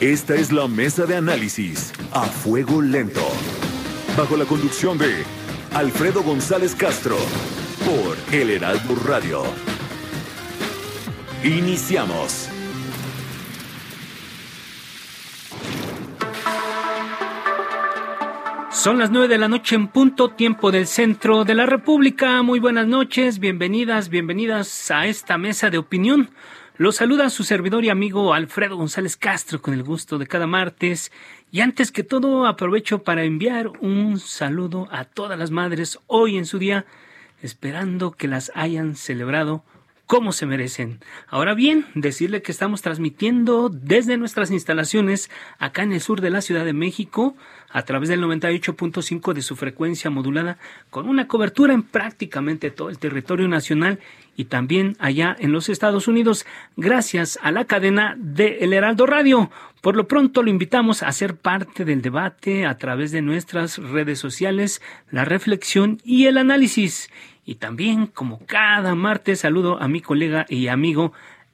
Esta es la mesa de análisis a fuego lento. Bajo la conducción de Alfredo González Castro por El Heraldo Radio. Iniciamos. Son las nueve de la noche en punto, tiempo del centro de la República. Muy buenas noches, bienvenidas, bienvenidas a esta mesa de opinión. Los saluda su servidor y amigo Alfredo González Castro con el gusto de cada martes. Y antes que todo, aprovecho para enviar un saludo a todas las madres hoy en su día, esperando que las hayan celebrado como se merecen. Ahora bien, decirle que estamos transmitiendo desde nuestras instalaciones acá en el sur de la Ciudad de México a través del 98.5 de su frecuencia modulada con una cobertura en prácticamente todo el territorio nacional y también allá en los Estados Unidos gracias a la cadena de El Heraldo Radio. Por lo pronto lo invitamos a ser parte del debate a través de nuestras redes sociales, la reflexión y el análisis. Y también, como cada martes, saludo a mi colega y amigo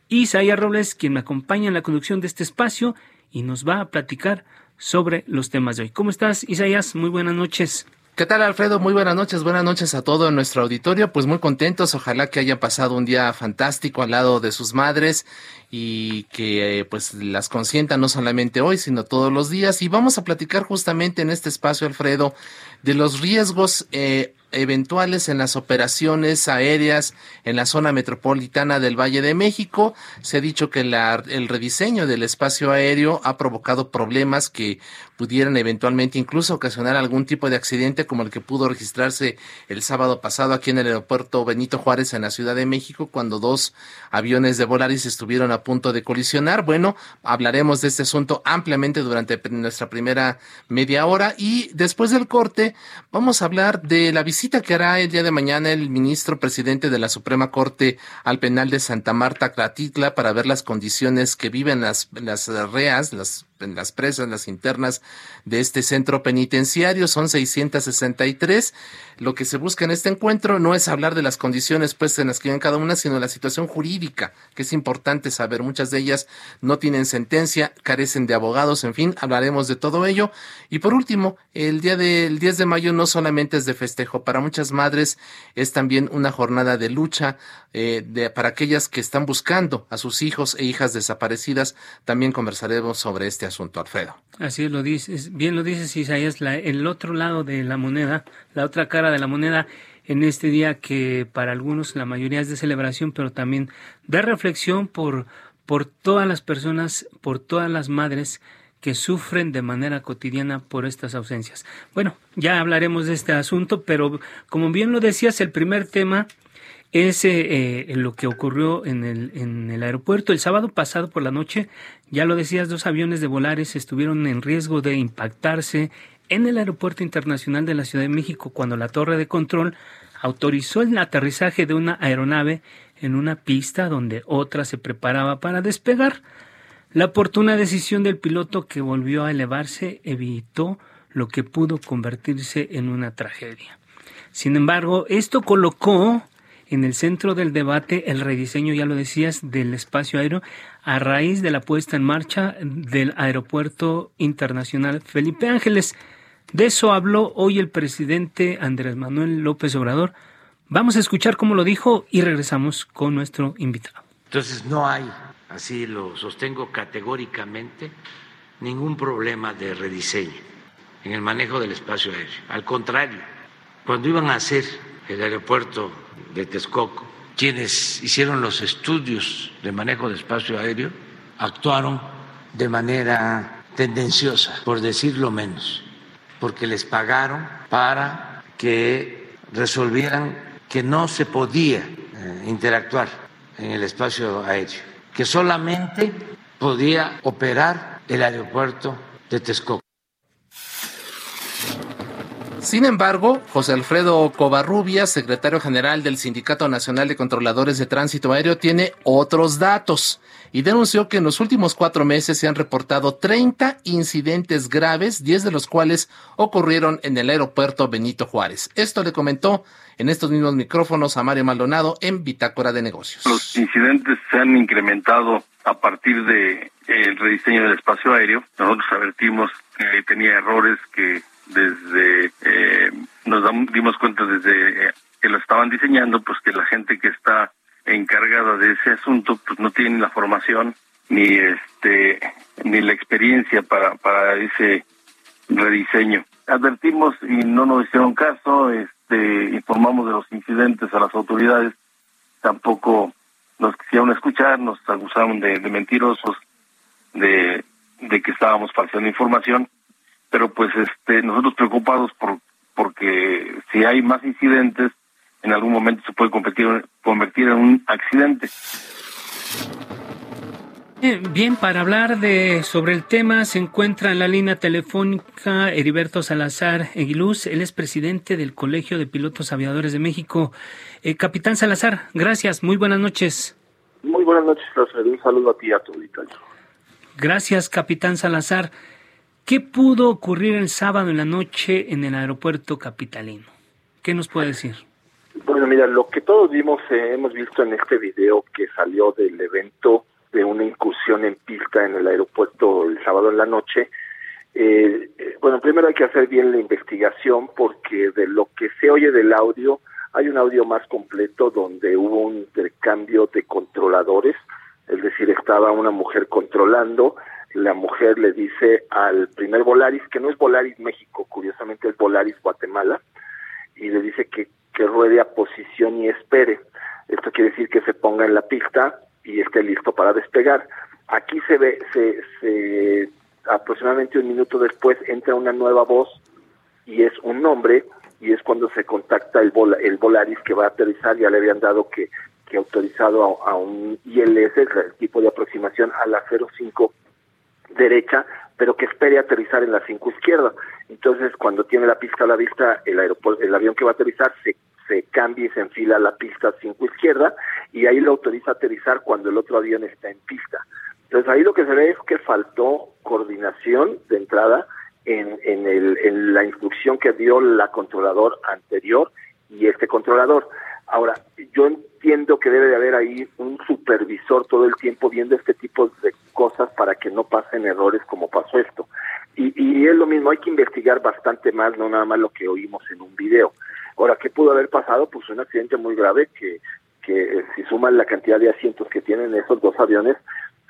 Isaías Robles, quien me acompaña en la conducción de este espacio y nos va a platicar sobre los temas de hoy. ¿Cómo estás, Isaías? Muy buenas noches. ¿Qué tal, Alfredo? Muy buenas noches, buenas noches a todo nuestro auditorio. Pues muy contentos, ojalá que hayan pasado un día fantástico al lado de sus madres y que eh, pues las consientan no solamente hoy, sino todos los días. Y vamos a platicar justamente en este espacio, Alfredo, de los riesgos eh, eventuales en las operaciones aéreas en la zona metropolitana del Valle de México. Se ha dicho que el rediseño del espacio aéreo ha provocado problemas que pudieran eventualmente incluso ocasionar algún tipo de accidente como el que pudo registrarse el sábado pasado aquí en el aeropuerto Benito Juárez en la Ciudad de México cuando dos aviones de Volaris estuvieron a punto de colisionar. Bueno, hablaremos de este asunto ampliamente durante nuestra primera media hora y después del corte vamos a hablar de la visita que hará el día de mañana el ministro presidente de la Suprema Corte al penal de Santa Marta, Clatitla, para ver las condiciones que viven las, las reas, las en las presas, las internas de este centro penitenciario, son 663. Lo que se busca en este encuentro no es hablar de las condiciones pues en las que viven cada una, sino la situación jurídica, que es importante saber. Muchas de ellas no tienen sentencia, carecen de abogados, en fin, hablaremos de todo ello. Y por último, el día del 10 de mayo no solamente es de festejo, para muchas madres es también una jornada de lucha eh, de, para aquellas que están buscando a sus hijos e hijas desaparecidas. También conversaremos sobre este asunto, Alfredo. Así lo dices, bien lo dices Isaías, la, el otro lado de la moneda, la otra cara de la moneda en este día que para algunos la mayoría es de celebración, pero también de reflexión por, por todas las personas, por todas las madres que sufren de manera cotidiana por estas ausencias. Bueno, ya hablaremos de este asunto, pero como bien lo decías, el primer tema es eh, lo que ocurrió en el, en el aeropuerto el sábado pasado por la noche. Ya lo decías, dos aviones de Volares estuvieron en riesgo de impactarse en el aeropuerto internacional de la Ciudad de México cuando la torre de control autorizó el aterrizaje de una aeronave en una pista donde otra se preparaba para despegar. La oportuna decisión del piloto que volvió a elevarse evitó lo que pudo convertirse en una tragedia. Sin embargo, esto colocó en el centro del debate el rediseño, ya lo decías, del espacio aéreo a raíz de la puesta en marcha del Aeropuerto Internacional Felipe Ángeles. De eso habló hoy el presidente Andrés Manuel López Obrador. Vamos a escuchar cómo lo dijo y regresamos con nuestro invitado. Entonces no hay, así lo sostengo categóricamente, ningún problema de rediseño en el manejo del espacio aéreo. Al contrario, cuando iban a hacer el aeropuerto de Texcoco, quienes hicieron los estudios de manejo de espacio aéreo, actuaron de manera tendenciosa, por decirlo menos, porque les pagaron para que resolvieran que no se podía eh, interactuar en el espacio aéreo, que solamente podía operar el aeropuerto de Texcoco. Sin embargo, José Alfredo Covarrubias, secretario general del Sindicato Nacional de Controladores de Tránsito Aéreo, tiene otros datos y denunció que en los últimos cuatro meses se han reportado 30 incidentes graves, 10 de los cuales ocurrieron en el aeropuerto Benito Juárez. Esto le comentó en estos mismos micrófonos a Mario Maldonado en Bitácora de Negocios. Los incidentes se han incrementado a partir de el rediseño del espacio aéreo. Nosotros advertimos que tenía errores que desde eh, nos dimos cuenta desde eh, que lo estaban diseñando, pues que la gente que está encargada de ese asunto, pues no tiene la formación ni este ni la experiencia para para ese rediseño. Advertimos y no nos hicieron caso, este informamos de los incidentes a las autoridades, tampoco nos quisieron escuchar, nos acusaron de, mentirosos, de, de que estábamos falseando información pero pues este nosotros preocupados por porque si hay más incidentes en algún momento se puede convertir, convertir en un accidente. Bien, para hablar de sobre el tema se encuentra en la línea telefónica Heriberto Salazar Eguiluz, él es presidente del Colegio de Pilotos Aviadores de México. Eh, Capitán Salazar, gracias, muy buenas noches. Muy buenas noches, Un saludo a ti y a tu auditorio. Gracias, Capitán Salazar. ¿Qué pudo ocurrir el sábado en la noche en el aeropuerto capitalino? ¿Qué nos puede decir? Bueno, mira, lo que todos vimos, eh, hemos visto en este video que salió del evento de una incursión en pista en el aeropuerto el sábado en la noche. Eh, eh, bueno, primero hay que hacer bien la investigación porque de lo que se oye del audio, hay un audio más completo donde hubo un intercambio de controladores, es decir, estaba una mujer controlando, la mujer le dice al primer Volaris, que no es Volaris México, curiosamente es Volaris Guatemala, y le dice que, que ruede a posición y espere. Esto quiere decir que se ponga en la pista y esté listo para despegar. Aquí se ve, se, se aproximadamente un minuto después entra una nueva voz y es un nombre y es cuando se contacta el, el Volaris que va a aterrizar, ya le habían dado que, que autorizado a, a un ILS, el tipo de aproximación a la 05 derecha, pero que espere aterrizar en la 5 izquierda. Entonces, cuando tiene la pista a la vista, el el avión que va a aterrizar se, se cambia y se enfila a la pista 5 izquierda y ahí lo autoriza a aterrizar cuando el otro avión está en pista. Entonces, ahí lo que se ve es que faltó coordinación de entrada en, en, el, en la instrucción que dio la controlador anterior y este controlador. Ahora, yo entiendo que debe de haber ahí un supervisor todo el tiempo viendo este tipo de cosas para que no pasen errores como pasó esto. Y, y es lo mismo, hay que investigar bastante más, no nada más lo que oímos en un video. Ahora, ¿qué pudo haber pasado? Pues un accidente muy grave que, que eh, si suman la cantidad de asientos que tienen esos dos aviones,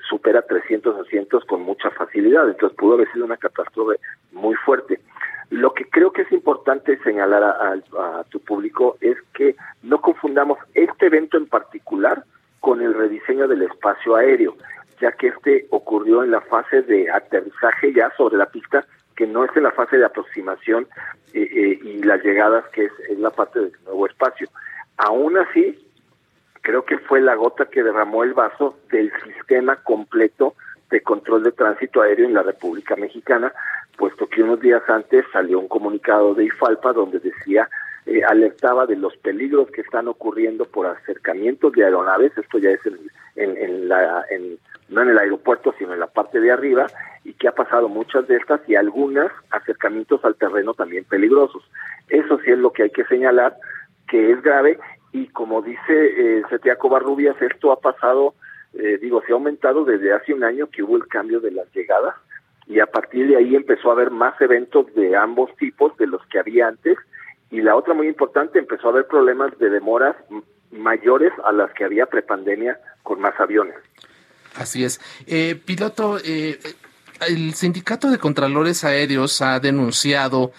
supera 300 asientos con mucha facilidad. Entonces pudo haber sido una catástrofe muy fuerte. Lo que creo que es importante señalar a, tu público es que no confundamos este evento en particular con el rediseño del espacio aéreo, ya que este ocurrió en la fase de aterrizaje ya sobre la pista, que no es en la fase de aproximación eh, eh, y las llegadas, que es, la parte del nuevo espacio. Aún así, creo que fue la gota que derramó el vaso del sistema completo de control de tránsito aéreo en la República Mexicana, puesto que unos días antes salió un comunicado de IFALPA donde decía, eh, alertaba de los peligros que están ocurriendo por acercamientos de aeronaves, esto ya es en, en, la, en, no en el aeropuerto, sino en la parte de arriba, y que ha pasado muchas de estas y algunas acercamientos al terreno también peligrosos. Eso sí es lo que hay que señalar, que es grave, y como dice eh, Setiaco Barrubias, esto ha pasado, eh, digo, se ha aumentado desde hace un año que hubo el cambio de las llegadas, y a partir de ahí empezó a haber más eventos de ambos tipos de los que había antes y la otra muy importante empezó a haber problemas de demoras mayores a las que había prepandemia con más aviones. Así es. Eh, piloto, eh, el sindicato de contralores aéreos ha denunciado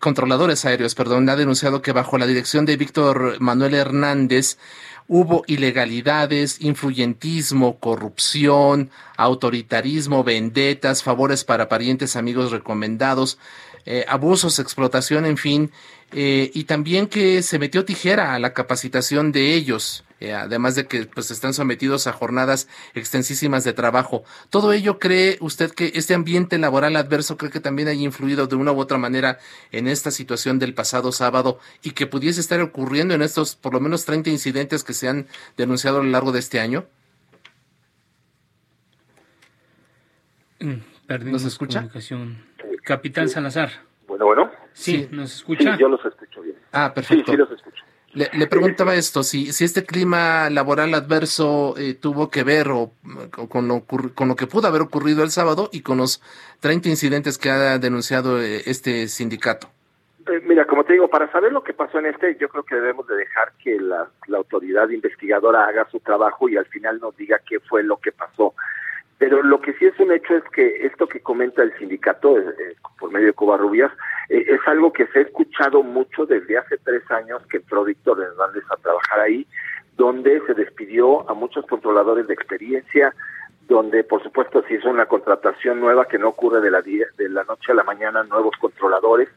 controladores aéreos, perdón, ha denunciado que bajo la dirección de Víctor Manuel Hernández hubo ilegalidades, influyentismo, corrupción, autoritarismo, vendetas, favores para parientes, amigos recomendados, eh, abusos, explotación, en fin, eh, y también que se metió tijera a la capacitación de ellos. Eh, además de que pues están sometidos a jornadas extensísimas de trabajo. ¿Todo ello cree usted que este ambiente laboral adverso cree que también haya influido de una u otra manera en esta situación del pasado sábado y que pudiese estar ocurriendo en estos por lo menos 30 incidentes que se han denunciado a lo largo de este año? Mm, ¿Nos escucha? Capitán Salazar. Bueno, bueno. Sí, ¿nos escucha? Sí, yo los escucho bien. Ah, perfecto. Sí, sí los escucho. Le, preguntaba esto, si, si este clima laboral adverso eh, tuvo que ver o, con, lo, con lo que pudo haber ocurrido el sábado y con los 30 incidentes que ha denunciado eh, este sindicato. Eh, mira, como te digo, para saber lo que pasó en este, yo creo que debemos de dejar que la, la autoridad investigadora haga su trabajo y al final nos diga qué fue lo que pasó. Pero lo que sí es un hecho es que esto que comenta el sindicato eh, por medio de Covarrubias eh, es algo que se ha escuchado mucho desde hace tres años que entró Víctor Hernández a trabajar ahí, donde se despidió a muchos controladores de experiencia, donde por supuesto se hizo una contratación nueva que no ocurre de la, de la noche a la mañana, nuevos controladores,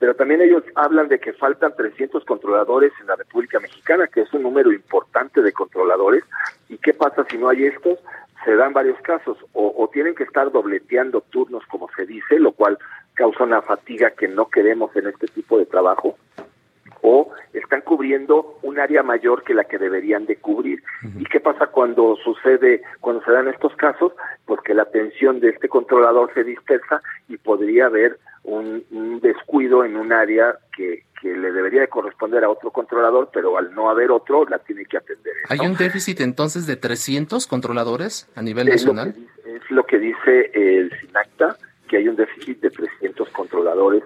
pero también ellos hablan de que faltan 300 controladores en la República Mexicana, que es un número importante de controladores. ¿Y qué pasa si no hay estos? Se dan varios casos, o, tienen que estar dobleteando turnos, como se dice, lo cual causa una fatiga que no queremos en este tipo de trabajo, o están cubriendo un área mayor que la que deberían de cubrir. ¿Y qué pasa cuando sucede, cuando se dan estos casos? Pues que la atención de este controlador se dispersa y podría haber un, un descuido en un área que, que le debería de corresponder a otro controlador, pero al no haber otro, la tiene que atender. ¿Hay un déficit entonces de 300 controladores a nivel nacional? es lo que dice el SINACTA, que hay un déficit de 300 controladores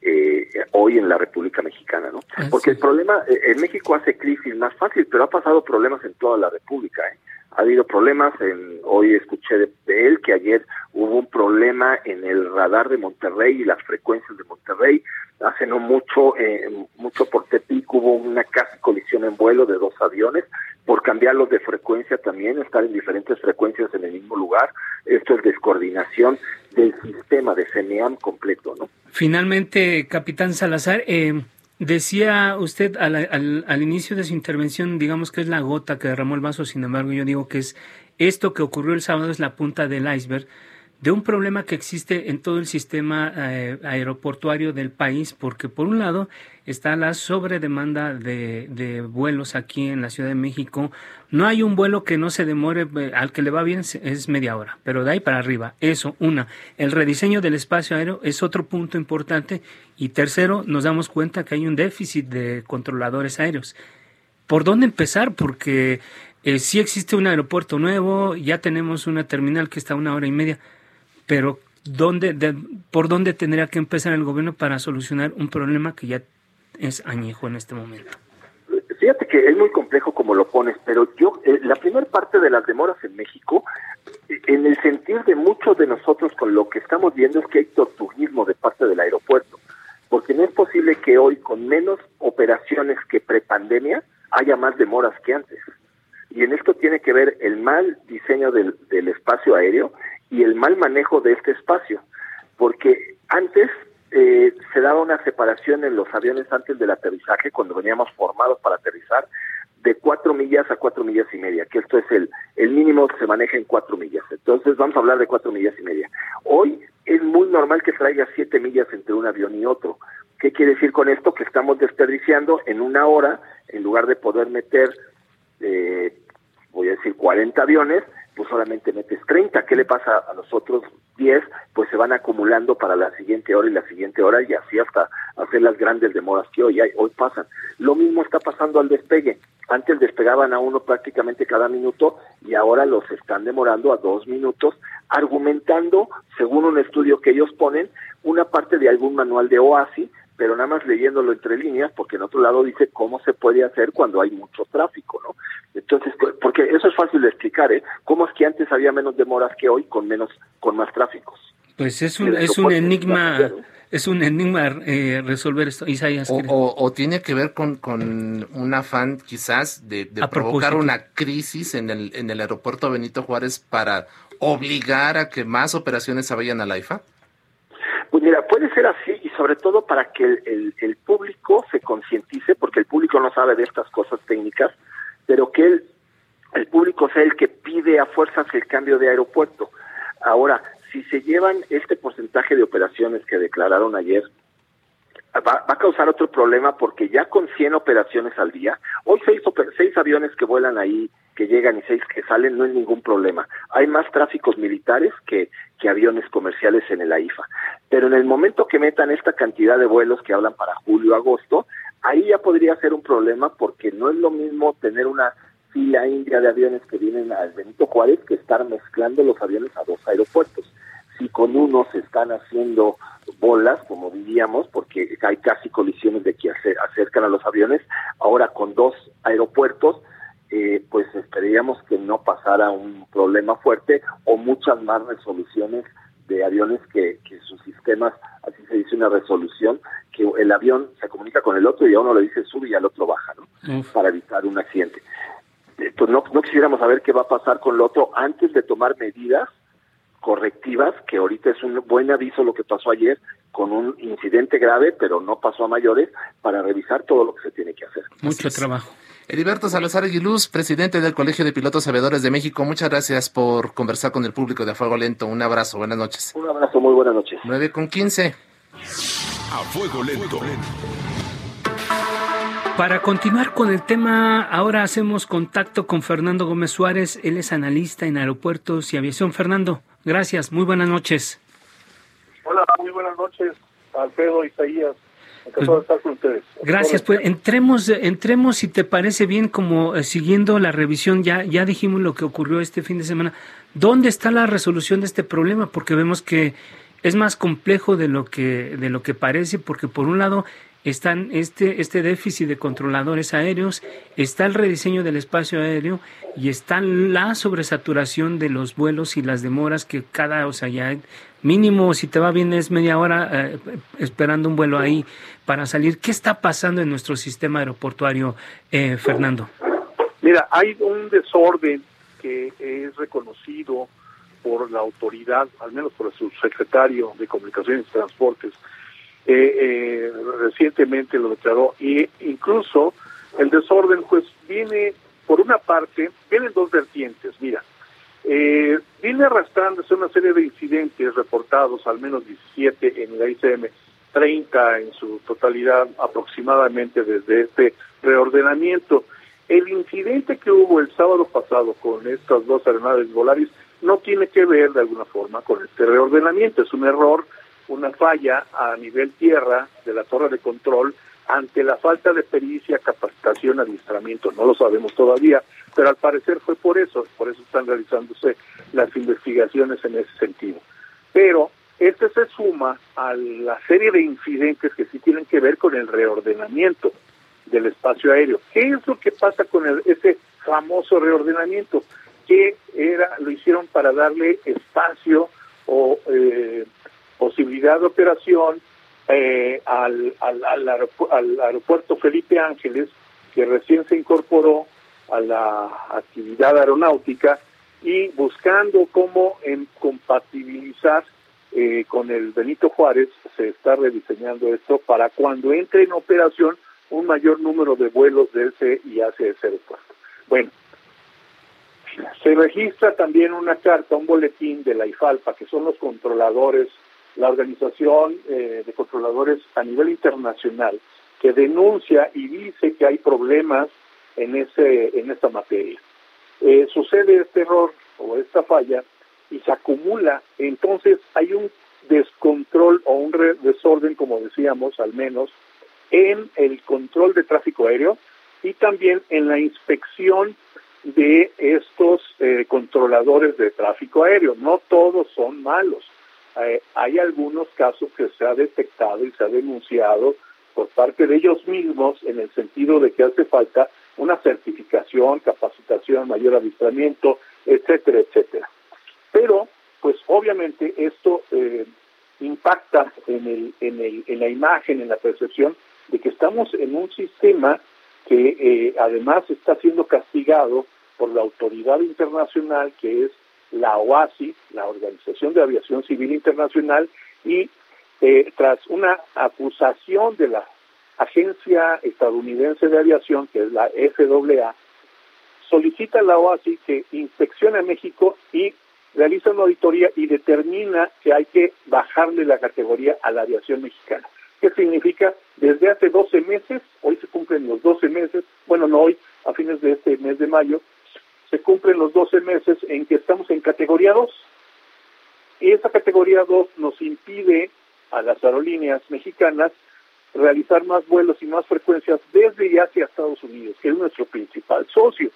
eh, hoy en la República Mexicana, ¿no? Ah, Porque el problema, eh, en México hace crisis más fácil, pero ha pasado problemas en toda la República, ¿eh? Ha habido problemas, en, hoy escuché de, él que ayer hubo un problema en el radar de Monterrey y las frecuencias de Monterrey, hace no mucho, eh, mucho por Tepic hubo una casi colisión en vuelo de dos aviones, por cambiarlos de frecuencia también, estar en diferentes frecuencias en el mismo lugar, esto es descoordinación del sistema de CENEAM completo, ¿no? Finalmente, capitán Salazar, eh, decía usted al, al, al inicio de su intervención, digamos que es la gota que derramó el vaso, sin embargo yo digo que es esto que ocurrió el sábado es la punta del iceberg de un problema que existe en todo el sistema eh, aeroportuario del país, porque por un lado está la sobredemanda de, de, vuelos aquí en la Ciudad de México. No hay un vuelo que no se demore, eh, al que le va bien es media hora, pero de ahí para arriba. Eso, una. El rediseño del espacio aéreo es otro punto importante. Y tercero, nos damos cuenta que hay un déficit de controladores aéreos. ¿Por dónde empezar? Porque eh, sí existe un aeropuerto nuevo, ya tenemos una terminal que está a una hora y media pero ¿dónde, ¿por dónde tendría que empezar el gobierno para solucionar un problema que ya es añejo en este momento? Fíjate que es muy complejo como lo pones, pero yo, eh, la primera parte de las demoras en México, eh, en el sentido de muchos de nosotros con lo que estamos viendo es que hay tortuguismo de parte del aeropuerto, porque no es posible que hoy con menos operaciones que prepandemia haya más demoras que antes. Y en esto tiene que ver el mal diseño del, del espacio aéreo y el mal manejo de este espacio, porque antes eh, se daba una separación en los aviones antes del aterrizaje, cuando veníamos formados para aterrizar, de cuatro millas a cuatro millas y media, que esto es el, el mínimo que se maneja en cuatro millas. Entonces vamos a hablar de cuatro millas y media. Hoy es muy normal que traiga siete millas entre un avión y otro. ¿Qué quiere decir con esto? Que estamos desperdiciando en una hora, en lugar de poder meter, eh, voy a decir, 40 aviones, pues solamente metes 30. ¿Qué le pasa a los otros 10? Pues se van acumulando para la siguiente hora y la siguiente hora y así hasta hacer las grandes demoras que hoy hay, hoy pasan. Lo mismo está pasando al despegue. Antes despegaban a uno prácticamente cada minuto y ahora los están demorando a dos minutos, argumentando, según un estudio que ellos ponen, una parte de algún manual de OASI pero nada más leyéndolo entre líneas, porque en otro lado dice cómo se puede hacer cuando hay mucho tráfico, ¿no? Entonces, porque eso es fácil de explicar, ¿eh? ¿Cómo es que antes había menos demoras que hoy con menos, con más tráficos? Pues es un, es un enigma, es un enigma eh, resolver esto, Isaías. O, o, tiene que ver con, con un afán quizás de, de provocar una crisis en el, en el aeropuerto Benito Juárez para obligar a que más operaciones se vayan a la IFA. Pues mira, puede ser así y sobre todo para que el, el, público se concientice, porque el público no sabe de estas cosas técnicas, pero que el, el público sea el que pide a fuerzas el cambio de aeropuerto. Ahora, si se llevan este porcentaje de operaciones que declararon ayer, va, a causar otro problema porque ya con 100 operaciones al día, hoy seis, seis aviones que vuelan ahí, que llegan y seis que salen, no es ningún problema. Hay más tráficos militares que, que aviones comerciales en el AIFA. Pero en el momento que metan esta cantidad de vuelos que hablan para julio, agosto, ahí ya podría ser un problema porque no es lo mismo tener una fila india de aviones que vienen al Benito Juárez que estar mezclando los aviones a dos aeropuertos. Si con uno se están haciendo bolas, como diríamos, porque hay casi colisiones de que acercan a los aviones, ahora con dos aeropuertos, eh, pues esperaríamos que no pasara un problema fuerte o muchas más resoluciones de aviones que, que sus sistemas, así se dice una resolución, que el avión se comunica con el otro y a uno le dice sube y al otro baja, ¿no? Para evitar un accidente. Eh, pues no, no quisiéramos saber qué va a pasar con el otro antes de tomar medidas correctivas, que ahorita es un buen aviso lo que pasó ayer con un incidente grave, pero no pasó a mayores, para revisar todo lo que se tiene que hacer. Mucho trabajo. Heriberto Salazar Aguiluz, presidente del Colegio de Pilotos Sabedores de México, muchas gracias por conversar con el público de A Fuego Lento. Un abrazo, buenas noches. Un abrazo, muy buenas noches. 9 con 15. A Fuego Lento. Para continuar con el tema, ahora hacemos contacto con Fernando Gómez Suárez. Él es analista en aeropuertos y aviación. Fernando, gracias. Muy buenas noches. Hola, muy buenas noches, Alfredo Isaías. Estar con ustedes. Gracias, pues entremos, entremos si te parece bien, como eh, siguiendo la revisión, ya, ya dijimos lo que ocurrió este fin de semana. ¿Dónde está la resolución de este problema? Porque vemos que es más complejo de lo que, de lo que parece, porque por un lado están este, este déficit de controladores aéreos, está el rediseño del espacio aéreo y está la sobresaturación de los vuelos y las demoras que cada, o sea, ya mínimo, si te va bien, es media hora eh, esperando un vuelo ahí para salir. ¿Qué está pasando en nuestro sistema aeroportuario, eh, Fernando? Mira, hay un desorden que es reconocido por la autoridad, al menos por el subsecretario de Comunicaciones y Transportes, eh, recientemente lo declaró, y incluso el desorden pues viene, por una parte, vienen dos vertientes, mira, eh, viene arrastrándose una serie de incidentes reportados, al menos 17 en la ICM, 30 en su totalidad aproximadamente desde este reordenamiento. El incidente que hubo el sábado pasado con estas dos aeronaves Volaris no tiene que ver de alguna forma con este reordenamiento, es un error una falla a nivel tierra de la torre de control ante la falta de pericia, capacitación, adiestramiento. No lo sabemos todavía, pero al parecer fue por eso, por eso están realizándose las investigaciones en ese sentido. Pero este se suma a la serie de incidentes que sí tienen que ver con el reordenamiento del espacio aéreo. ¿Qué es lo que pasa con el, ese famoso reordenamiento? Que era, lo hicieron para darle espacio o eh, posibilidad de operación eh, al, al, aeropuerto Felipe Ángeles, que recién se incorporó a la actividad aeronáutica y buscando cómo en compatibilizar eh, con el Benito Juárez, se está rediseñando esto para cuando entre en operación un mayor número de vuelos de ese y hacia ese aeropuerto. Bueno, se registra también una carta, un boletín de la IFALPA, que son los controladores la Organización eh, de Controladores a nivel internacional, que denuncia y dice que hay problemas en, ese, en esta materia. Eh, sucede este error o esta falla y se acumula, entonces hay un descontrol o un desorden, como decíamos, al menos, en el control de tráfico aéreo y también en la inspección de estos eh, controladores de tráfico aéreo. No todos son malos. Eh, hay algunos casos que se ha detectado y se ha denunciado por parte de ellos mismos en el sentido de que hace falta una certificación, capacitación, mayor adiestramiento, etcétera, etcétera. Pero, pues obviamente esto eh, impacta en, el, en, el, en la imagen, en la percepción de que estamos en un sistema que eh, además está siendo castigado por la autoridad internacional que es la OASI, la Organización de Aviación Civil Internacional, y eh, tras una acusación de la Agencia Estadounidense de Aviación, que es la FAA, solicita a la OASI que inspeccione a México y realiza una auditoría y determina que hay que bajarle la categoría a la aviación mexicana. ¿Qué significa? Desde hace 12 meses, hoy se cumplen los 12 meses, bueno, no hoy, a fines de este mes de mayo, se cumplen los 12 meses en que estamos en categoría 2. Y esa categoría 2 nos impide a las aerolíneas mexicanas realizar más vuelos y más frecuencias desde y hacia Estados Unidos, que es nuestro principal socio.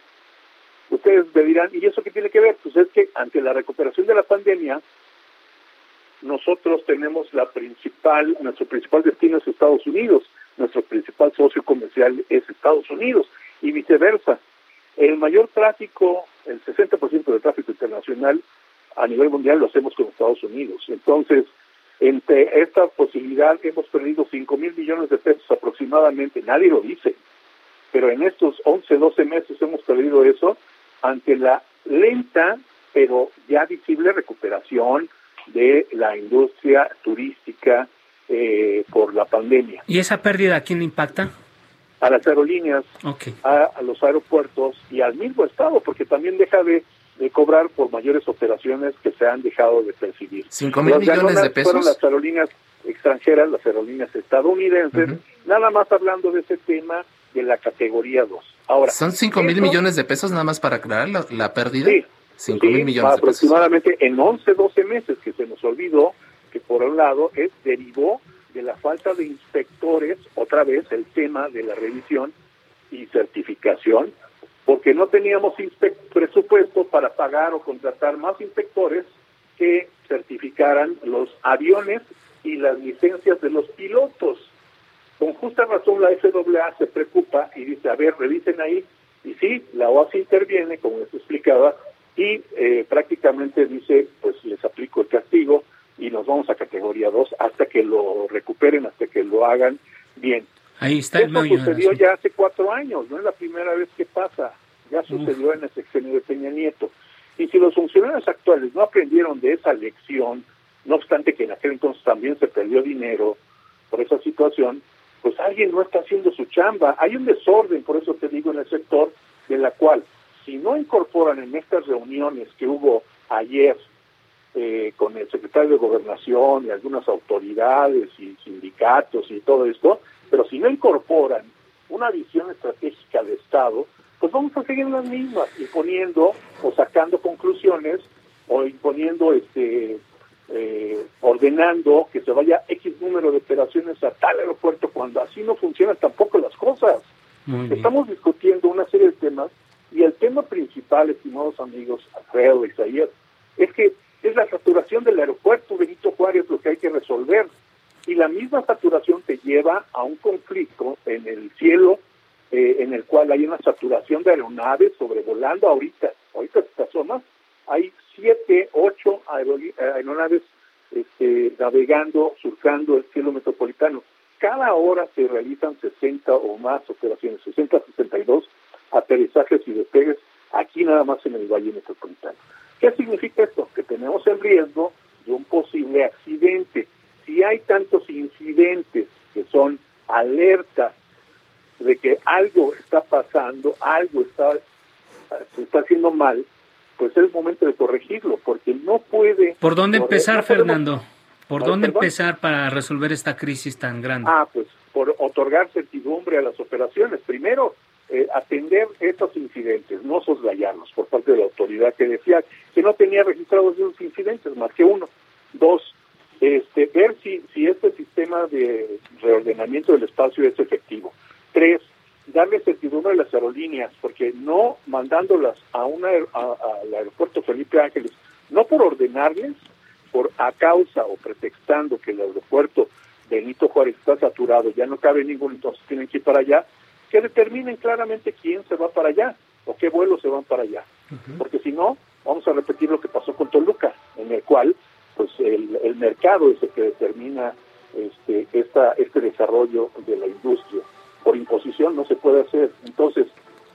Ustedes me dirán, ¿y eso qué tiene que ver? Pues es que ante la recuperación de la pandemia, nosotros tenemos la principal, nuestro principal destino es Estados Unidos, nuestro principal socio comercial es Estados Unidos y viceversa. El mayor tráfico, el 60% del tráfico internacional a nivel mundial lo hacemos con Estados Unidos. Entonces, entre esta posibilidad hemos perdido 5 mil millones de pesos aproximadamente, nadie lo dice, pero en estos 11, 12 meses hemos perdido eso ante la lenta pero ya visible recuperación de la industria turística eh, por la pandemia. ¿Y esa pérdida a quién impacta? A las aerolíneas, a, los aeropuertos y al mismo Estado, porque también deja de, cobrar por mayores operaciones que se han dejado de percibir. ¿Cinco mil millones de pesos? Fueron las aerolíneas extranjeras, las aerolíneas estadounidenses, nada más hablando de ese tema de la categoría 2. Ahora, ¿Son 5 mil millones de pesos nada más para aclarar la, pérdida? Sí. 5 mil millones aproximadamente en 11, 12 meses que se nos olvidó que por un lado es derivó de la falta de inspectores, otra vez el tema de la revisión y certificación, porque no teníamos presupuesto para pagar o contratar más inspectores que certificaran los aviones y las licencias de los pilotos. Con justa razón la FAA se preocupa y dice, a ver, revisen ahí. Y sí, la OAS interviene, como les explicaba, y eh, prácticamente dice, pues les aplico el castigo y nos vamos a categoría 2 hasta que lo recuperen, hasta que lo hagan bien. Ahí está Eso sucedió ya hace cuatro años, no es la primera vez que pasa, ya sucedió en el sexenio de Peña Nieto. Y si los funcionarios actuales no aprendieron de esa lección, no obstante que en aquel entonces también se perdió dinero por esa situación, pues alguien no está haciendo su chamba. Hay un desorden, por eso te digo, en el sector, de la cual, si no incorporan en estas reuniones que hubo ayer eh, con el secretario de Gobernación y algunas autoridades y sindicatos y todo esto, pero si no incorporan una visión estratégica de Estado, pues vamos a seguir las mismas, imponiendo o sacando conclusiones o imponiendo este eh, ordenando que se vaya X número de operaciones a tal aeropuerto cuando así no funcionan tampoco las cosas. Estamos discutiendo una serie de temas y el tema principal, estimados amigos, Alfredo, Isaías, es que la saturación del aeropuerto Benito Juárez lo que hay que resolver. Y la misma saturación te lleva a un conflicto en el cielo eh, en el cual hay una saturación de aeronaves sobrevolando ahorita. Ahorita esta zona hay siete, ocho aeronaves este, navegando, surcando el cielo metropolitano. Cada hora se realizan 60 o más operaciones, 60 62 aterrizajes y despegues aquí nada más en el Valle Metropolitano. ¿Qué significa tenemos el riesgo de un posible accidente. Si hay tantos incidentes que son alertas de que algo está pasando, algo está, se está haciendo mal, pues es el momento de corregirlo, porque no puede... ¿Por dónde empezar, Fernando? ¿Por dónde empezar para resolver esta crisis tan grande? Ah, pues por otorgar certidumbre a las operaciones. Primero, eh, atender estos incidentes, no soslayarlos por parte de la autoridad que decía que no tenía registrados esos incidentes, más que uno. Dos, este, ver si, si este sistema de reordenamiento del espacio es efectivo. Tres, darle certidumbre a las aerolíneas, porque no mandándolas a una al aeropuerto Felipe Ángeles, no por ordenarles, por a causa o pretextando que el aeropuerto Benito Juárez está saturado, ya no cabe ninguno, entonces tienen que ir para allá, que determinen claramente quién se va para allá o qué vuelos se van para allá. Porque si no, vamos a repetir lo que pasó con Toluca, en el cual pues el, el mercado es el que determina este, esta, este desarrollo de la industria por imposición no se puede hacer. Entonces,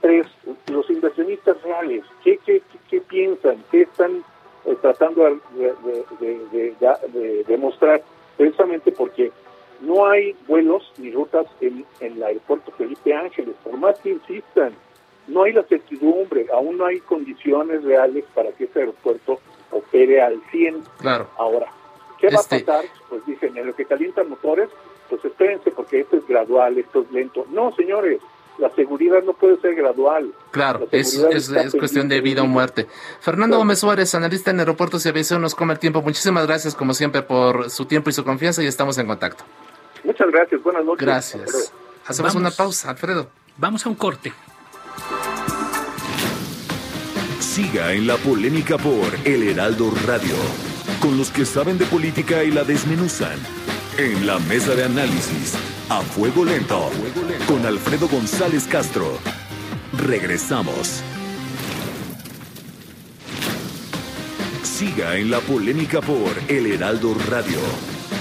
tres, los inversionistas reales, ¿qué, qué, qué, piensan? ¿Qué están eh, tratando de, demostrar? Precisamente porque no hay vuelos ni rutas en, en el aeropuerto Felipe Ángeles, por más que insistan. no hay la certidumbre, aún no hay condiciones reales para que este aeropuerto opere al 100. Claro. Ahora, ¿qué va a Este- pasar? Pues dicen, en lo que calientan motores, pues espérense porque esto es gradual, esto es lento. No, señores, la seguridad no puede ser gradual. Claro, La es, es, es cuestión de vida o muerte. Fernando Gómez Suárez, analista en aeropuertos y aviación, nos come el tiempo. Muchísimas gracias, como siempre, por su tiempo y su confianza y estamos en contacto. Muchas gracias, buenas noches. Gracias. Hacemos Vamos. una pausa, Alfredo. Vamos a un corte. Siga en la polémica por El Heraldo Radio, con los que saben de política y la desmenuzan. En la mesa de análisis, a fuego lento, con Alfredo González Castro. Regresamos. Siga en la polémica por El Heraldo Radio,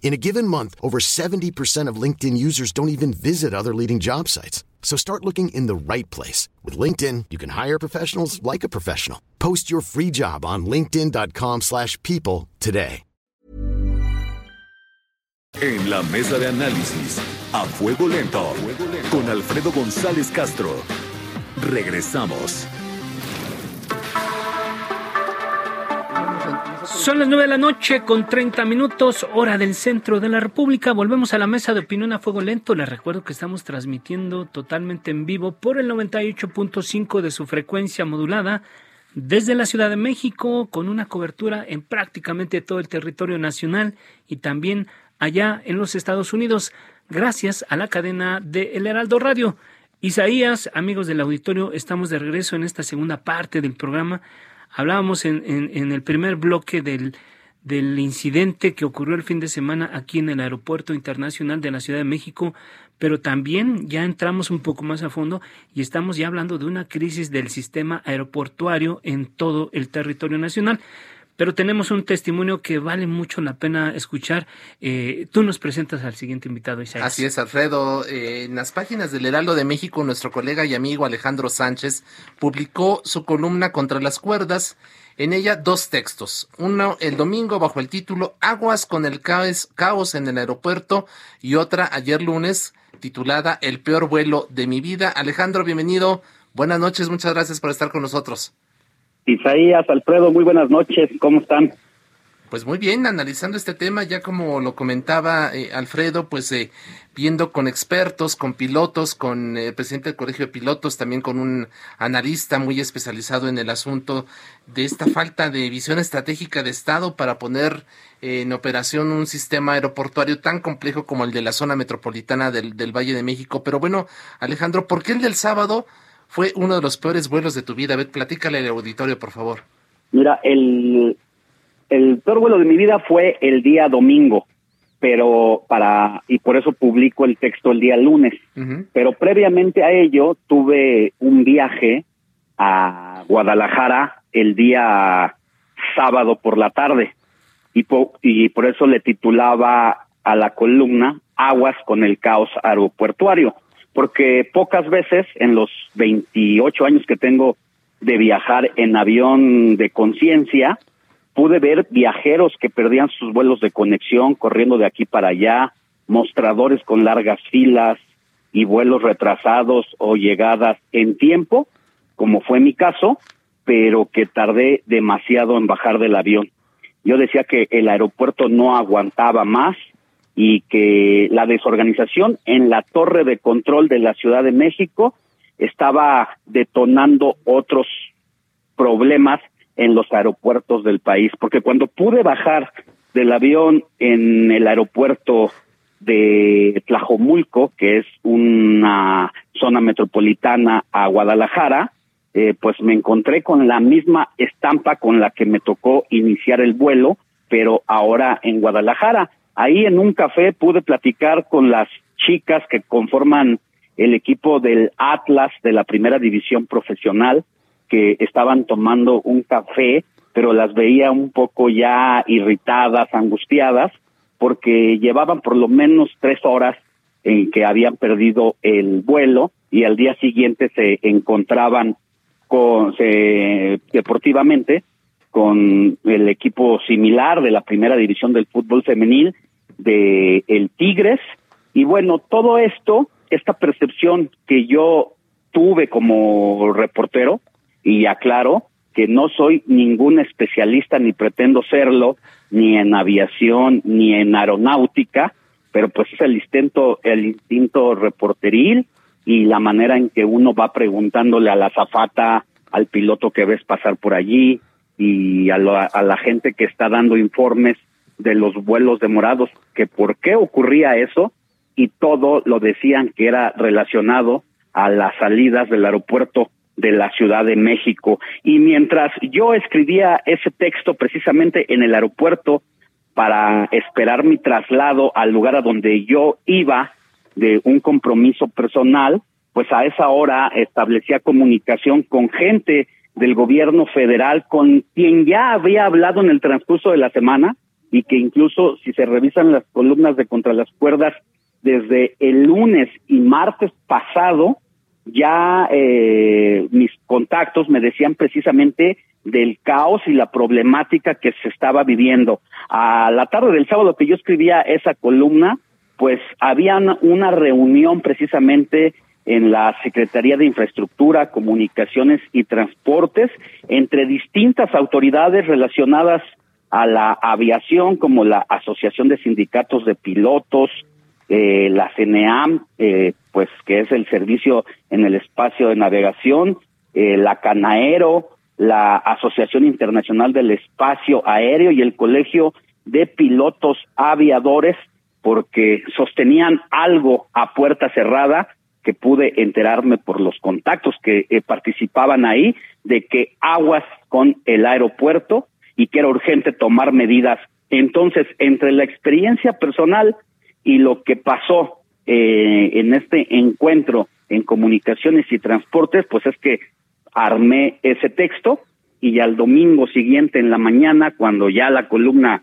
In a given month, over 70% of LinkedIn users don't even visit other leading job sites. So start looking in the right place. With LinkedIn, you can hire professionals like a professional. Post your free job on linkedin.com/people slash people today. En la mesa de análisis, a fuego lento, con Alfredo González Castro. Regresamos. Son las 9 de la noche con 30 minutos, hora del centro de la República. Volvemos a la mesa de opinión a fuego lento. Les recuerdo que estamos transmitiendo totalmente en vivo por el 98.5 de su frecuencia modulada desde la Ciudad de México con una cobertura en prácticamente todo el territorio nacional y también allá en los Estados Unidos gracias a la cadena de El Heraldo Radio. Isaías, amigos del auditorio, estamos de regreso en esta segunda parte del programa. Hablábamos en, en- en el primer bloque del, del incidente que ocurrió el fin de semana aquí en el Aeropuerto Internacional de la Ciudad de México, pero también ya entramos un poco más a fondo y estamos ya hablando de una crisis del sistema aeroportuario en todo el territorio nacional. Pero tenemos un testimonio que vale mucho la pena escuchar. Eh, tú nos presentas al siguiente invitado, Isaías. Así es, Alfredo. Eh, en las páginas del Heraldo de México, nuestro colega y amigo Alejandro Sánchez publicó su columna contra las cuerdas. En ella dos textos. Uno el domingo bajo el título Aguas con el caos, caos en el aeropuerto y otra ayer lunes titulada El peor vuelo de mi vida. Alejandro, bienvenido. Buenas noches, muchas gracias por estar con nosotros. Isaías, Alfredo, muy buenas noches, ¿cómo están? Pues muy bien, analizando este tema, ya como lo comentaba eh, Alfredo, pues eh, viendo con expertos, con pilotos, con eh, el presidente del Colegio de Pilotos, también con un analista muy especializado en el asunto de esta falta de visión estratégica de Estado para poner en operación un sistema aeroportuario tan complejo como el de la zona metropolitana del, del Valle de México. Pero bueno, Alejandro, ¿por qué el del sábado fue uno de los peores vuelos de tu vida? A ver, platícale al auditorio, por favor. Mira, el, el peor vuelo de mi vida fue el día domingo, pero para, y por eso publico el texto el día lunes. Pero previamente a ello tuve un viaje a Guadalajara el día sábado por la tarde y, po- y por eso le titulaba a la columna Aguas con el caos aeropuertuario, porque pocas veces en los 28 años que tengo de viajar en avión de conciencia, pude ver viajeros que perdían sus vuelos de conexión corriendo de aquí para allá, mostradores con largas filas y vuelos retrasados o llegadas en tiempo, como fue mi caso, pero que tardé demasiado en bajar del avión. Yo decía que el aeropuerto no aguantaba más y que la desorganización en la torre de control de la Ciudad de México estaba detonando otros problemas en los aeropuertos del país, porque cuando pude bajar del avión en el aeropuerto de Tlajomulco, que es una zona metropolitana a Guadalajara, eh, pues me encontré con la misma estampa con la que me tocó iniciar el vuelo, pero ahora en Guadalajara. Ahí en un café pude platicar con las chicas que conforman el equipo del Atlas de la primera división profesional, que estaban tomando un café, pero las veía un poco ya irritadas, angustiadas, porque llevaban por lo menos tres horas en que habían perdido el vuelo y al día siguiente se encontraban con, deportivamente con el equipo similar de la primera división del fútbol femenil de el Tigres. Y bueno todo esto esta percepción que yo tuve como reportero y aclaro que no soy ningún especialista ni pretendo serlo ni en aviación ni en aeronáutica pero pues es el instinto el instinto reporteril y la manera en que uno va preguntándole a la zafata al piloto que ves pasar por allí y a, la gente que está dando informes de los vuelos demorados, que por qué ocurría eso y todo lo decían que era relacionado a las salidas del aeropuerto de la Ciudad de México. Y mientras yo escribía ese texto precisamente en el aeropuerto para esperar mi traslado al lugar a donde yo iba de un compromiso personal, pues a esa hora establecía comunicación con gente del gobierno federal con quien ya había hablado en el transcurso de la semana y que incluso si se revisan las columnas de contra las cuerdas desde el lunes y martes pasado ya eh, mis contactos me decían precisamente del caos y la problemática que se estaba viviendo. A la tarde del sábado que yo escribía esa columna, pues había una reunión precisamente en la Secretaría de Infraestructura, Comunicaciones y Transportes entre distintas autoridades relacionadas a la aviación, como la Asociación de Sindicatos de Pilotos, eh, la CNEAM, eh, pues que es el servicio en el espacio de navegación, eh, la Canaero, la Asociación Internacional del Espacio Aéreo y el Colegio de Pilotos Aviadores, porque sostenían algo a puerta cerrada que pude enterarme por los contactos que eh, participaban ahí de que aguas con el aeropuerto y que era urgente tomar medidas. Entonces, entre la experiencia personal y lo que pasó eh, en este encuentro en comunicaciones y transportes, pues es que armé ese texto y al domingo siguiente en la mañana, cuando ya la columna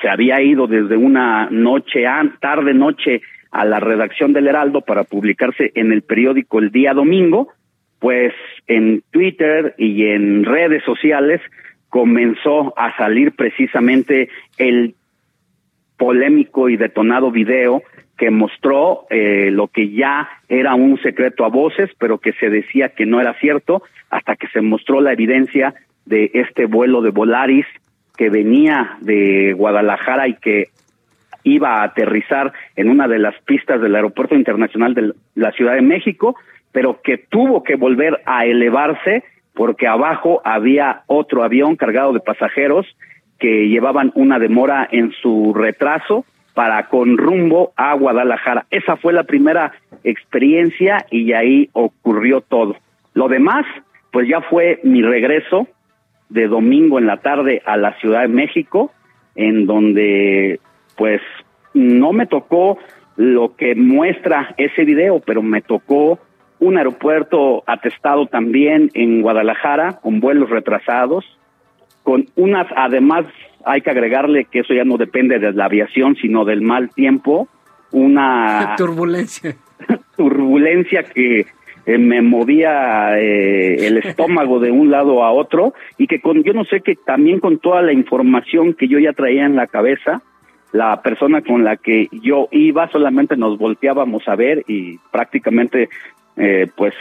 se había ido desde una noche, tarde noche a la redacción del Heraldo para publicarse en el periódico el día domingo, pues en Twitter y en redes sociales comenzó a salir precisamente el polémico y detonado video que mostró eh, lo que ya era un secreto a voces, pero que se decía que no era cierto, hasta que se mostró la evidencia de este vuelo de Volaris que venía de Guadalajara y que iba a aterrizar en una de las pistas del Aeropuerto Internacional de la Ciudad de México, pero que tuvo que volver a elevarse porque abajo había otro avión cargado de pasajeros que llevaban una demora en su retraso para con rumbo a Guadalajara. Esa fue la primera experiencia y ahí ocurrió todo. Lo demás, pues ya fue mi regreso de domingo en la tarde a la Ciudad de México, en donde pues no me tocó lo que muestra ese video, pero me tocó un aeropuerto atestado también en Guadalajara con vuelos retrasados, con unas, además hay que agregarle que eso ya no depende de la aviación, sino del mal tiempo, una turbulencia. turbulencia que eh, me movía eh, el estómago de un lado a otro y que con, yo no sé que también con toda la información que yo ya traía en la cabeza, la persona con la que yo iba solamente nos volteábamos a ver y prácticamente eh, pues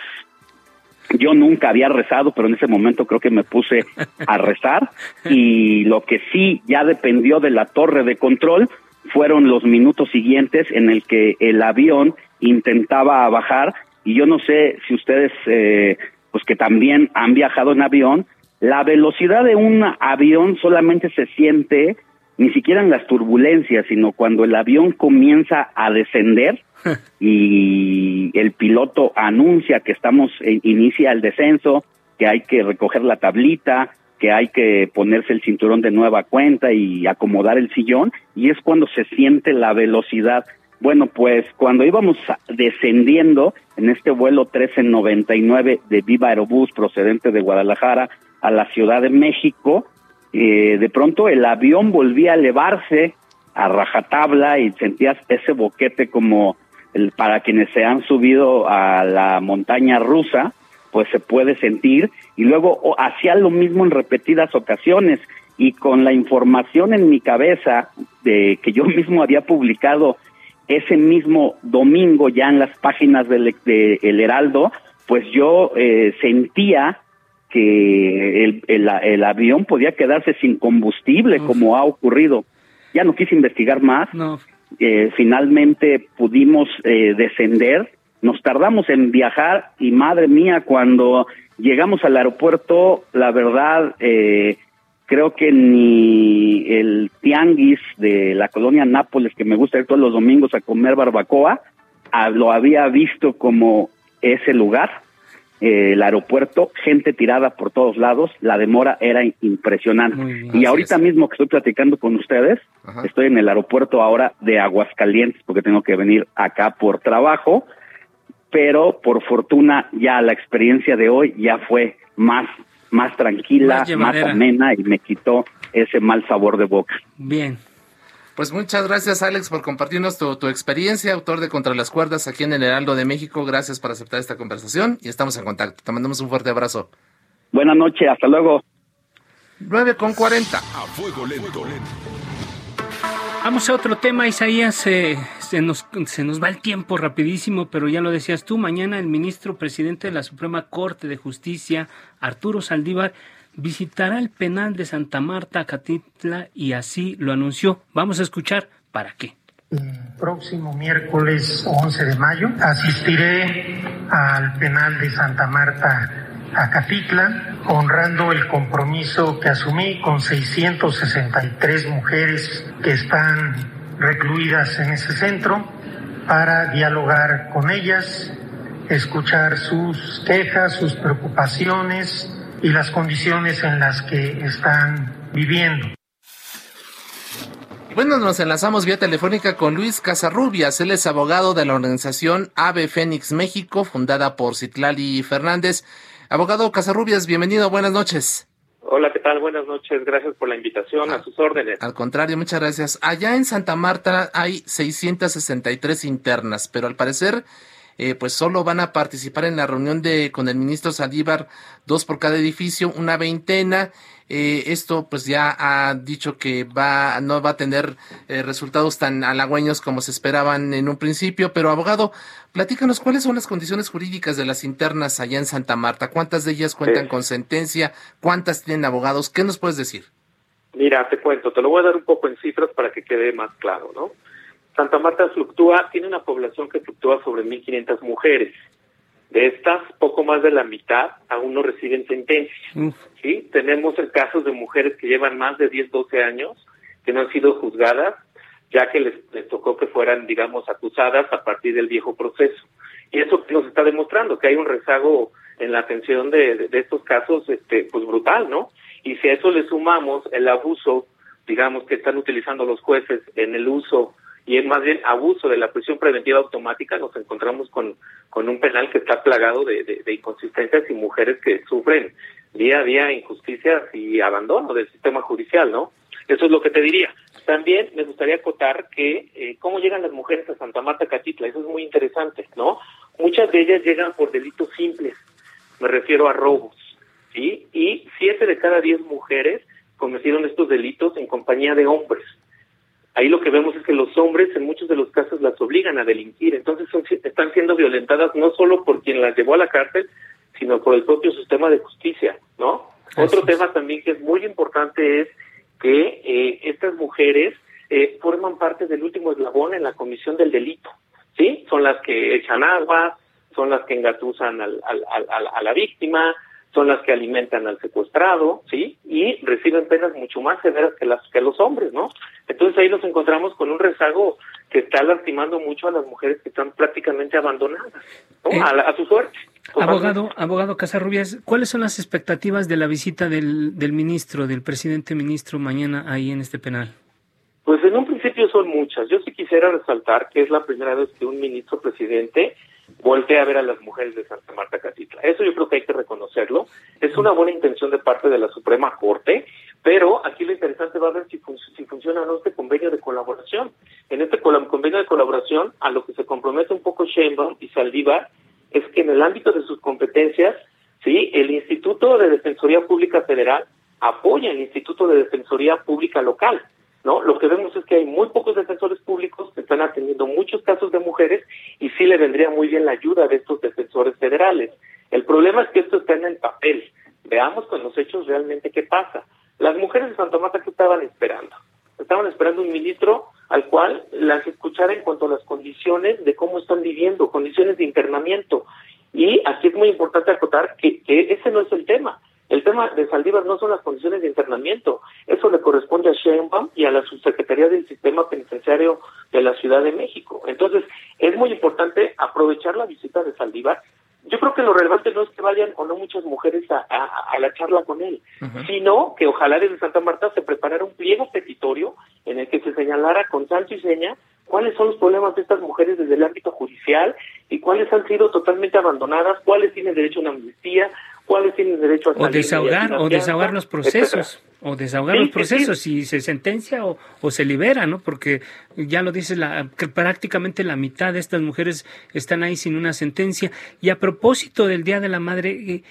yo nunca había rezado, pero en ese momento creo que me puse a rezar. Y lo que sí ya dependió de la torre de control fueron los minutos siguientes en el que el avión intentaba bajar. Y yo no sé si ustedes eh, pues que también han viajado en avión, la velocidad de un avión solamente se siente ni siquiera en las turbulencias, sino cuando el avión comienza a descender y el piloto anuncia que estamos inicia el descenso, que hay que recoger la tablita, que hay que ponerse el cinturón de nueva cuenta y acomodar el sillón y es cuando se siente la velocidad. Bueno, pues cuando íbamos descendiendo en este vuelo 1399 de Viva Aerobús procedente de Guadalajara a la Ciudad de México, eh, de pronto el avión volvía a elevarse a rajatabla y sentías ese boquete como el, para quienes se han subido a la montaña rusa, pues se puede sentir. Y luego hacía lo mismo en repetidas ocasiones. Y con la información en mi cabeza de que yo mismo había publicado ese mismo domingo ya en las páginas del de El Heraldo, pues yo eh, sentía que el, el, avión podía quedarse sin combustible, como ha ocurrido. Ya no quise investigar más. No. Eh, finalmente pudimos eh, descender. Nos tardamos en viajar y madre mía, cuando llegamos al aeropuerto, la verdad, eh, creo que ni el tianguis de la colonia Nápoles, que me gusta ir todos los domingos a comer barbacoa, lo había visto como ese lugar, eh, el aeropuerto, gente tirada por todos lados, la demora era impresionante. y ahorita mismo que estoy platicando con ustedes, estoy en el aeropuerto ahora de Aguascalientes, porque tengo que venir acá por trabajo, pero por fortuna ya la experiencia de hoy ya fue más más tranquila, más, amena y me quitó ese mal sabor de boca. Bien. Pues muchas gracias Alex por compartirnos tu, tu, experiencia, autor de Contra las Cuerdas aquí en el Heraldo de México. Gracias por aceptar esta conversación y estamos en contacto. Te mandamos un fuerte abrazo. Buenas noches, hasta luego. 9 con 40. A fuego lento. Vamos a otro tema, Isaías. Eh, se, nos, se nos va el tiempo rapidísimo, pero ya lo decías tú, mañana el ministro presidente de la Suprema Corte de Justicia, Arturo Saldívar, visitará el penal de Santa Marta, Catitla, y así lo anunció. Vamos a escuchar para qué. Próximo miércoles 11 de mayo asistiré al penal de Santa Marta, Acatitla, honrando el compromiso que asumí con 663 mujeres que están recluidas en ese centro para dialogar con ellas, escuchar sus quejas, sus preocupaciones y las condiciones en las que están viviendo. Bueno, nos enlazamos vía telefónica con Luis Casarrubias. Él es abogado de la organización Ave Fénix México, fundada por Citlali Fernández. Abogado Casarrubias, bienvenido, buenas noches. Hola, ¿qué tal? Buenas noches, gracias por la invitación, a ah, sus órdenes. Al contrario, muchas gracias. Allá en Santa Marta hay 663 internas, pero al parecer eh, pues solo van a participar en la reunión de con el ministro Saldívar, dos por cada edificio, una veintena. Eh, esto pues ya ha dicho que va no va a tener eh, resultados tan halagüeños como se esperaban en un principio, pero abogado, platícanos cuáles son las condiciones jurídicas de las internas allá en Santa Marta, cuántas de ellas cuentan con sentencia, cuántas tienen abogados, ¿qué nos puedes decir? Mira, te cuento, te lo voy a dar un poco en cifras para que quede más claro, ¿no? Santa Marta fluctúa, tiene una población que fluctúa sobre 1.500 mujeres. De estas, poco más de la mitad aún no reciben sentencia. ¿sí? Tenemos el caso de mujeres que llevan más de 10, 12 años que no han sido juzgadas, ya que les, tocó que fueran, digamos, acusadas a partir del viejo proceso. Y eso nos está demostrando que hay un rezago en la atención de, de estos casos, este, pues brutal, ¿no? Y si a eso le sumamos el abuso, digamos, que están utilizando los jueces en el uso y es más bien abuso de la prisión preventiva automática, nos encontramos con, con un penal que está plagado de, de, inconsistencias y mujeres que sufren día a día injusticias y abandono del sistema judicial, ¿no? Eso es lo que te diría. También me gustaría acotar que eh, cómo llegan las mujeres a Santa Marta Catitla, eso es muy interesante, ¿no? Muchas de ellas llegan por delitos simples, me refiero a robos, ¿sí? Y siete de cada diez mujeres cometieron estos delitos en compañía de hombres ahí lo que vemos es que los hombres en muchos de los casos las obligan a delinquir, entonces están siendo violentadas no solo por quien las llevó a la cárcel, sino por el propio sistema de justicia, ¿no? Otro tema también que es muy importante es que eh, estas mujeres eh, forman parte del último eslabón en la comisión del delito, ¿sí? Son las que echan agua, son las que engatusan al, a la víctima, son las que alimentan al secuestrado, ¿sí? Y reciben penas mucho más severas que las que los hombres, ¿no? Entonces ahí nos encontramos con un rezago que está lastimando mucho a las mujeres que están prácticamente abandonadas, ¿no? Eh, a, su suerte. Abogado, abogado Casarrubias, ¿cuáles son las expectativas de la visita del, del ministro, del presidente ministro mañana ahí en este penal? Pues en un principio son muchas. Yo sí quisiera resaltar que es la primera vez que un ministro presidente voltea a ver a las mujeres de Santa Marta Catitla. Eso yo creo que hay que reconocerlo. Es una buena intención de parte de la Suprema Corte, pero aquí lo interesante va a ver si, si funciona o no este convenio de colaboración. En este convenio de colaboración, a lo que se compromete un poco Sheinbaum y Saldívar, es que en el ámbito de sus competencias, sí, el Instituto de Defensoría Pública Federal apoya el Instituto de Defensoría Pública Local. ¿No? Lo que vemos es que hay muy pocos defensores públicos que están atendiendo muchos casos de mujeres y sí le vendría muy bien la ayuda de estos defensores federales. El problema es que esto está en el papel. Veamos con los hechos realmente qué pasa. Las mujeres de Santa Marta, ¿qué estaban esperando? Estaban esperando un ministro al cual las escuchara en cuanto a las condiciones de cómo están viviendo, condiciones de internamiento. Y aquí es muy importante acotar que, que ese no es el tema. El tema de Saldívar no son las condiciones de internamiento, eso le corresponde a Sheinbaum y a la subsecretaría del Sistema Penitenciario de la Ciudad de México. Entonces, es muy importante aprovechar la visita de Saldívar. Yo creo que lo relevante no es que vayan o no muchas mujeres a, a, la charla con él, sino que ojalá desde Santa Marta se preparara un pliego petitorio en el que se señalara con santo y seña cuáles son los problemas de estas mujeres desde el ámbito judicial y cuáles han sido totalmente abandonadas, cuáles tienen derecho a una amnistía, cuáles tienen derecho a o desahogar o desahogar los procesos o desahogar los procesos si se sentencia o, o, se libera no porque ya lo dice la que prácticamente la mitad de estas mujeres están ahí sin una sentencia. Y a propósito del día de la madre eh,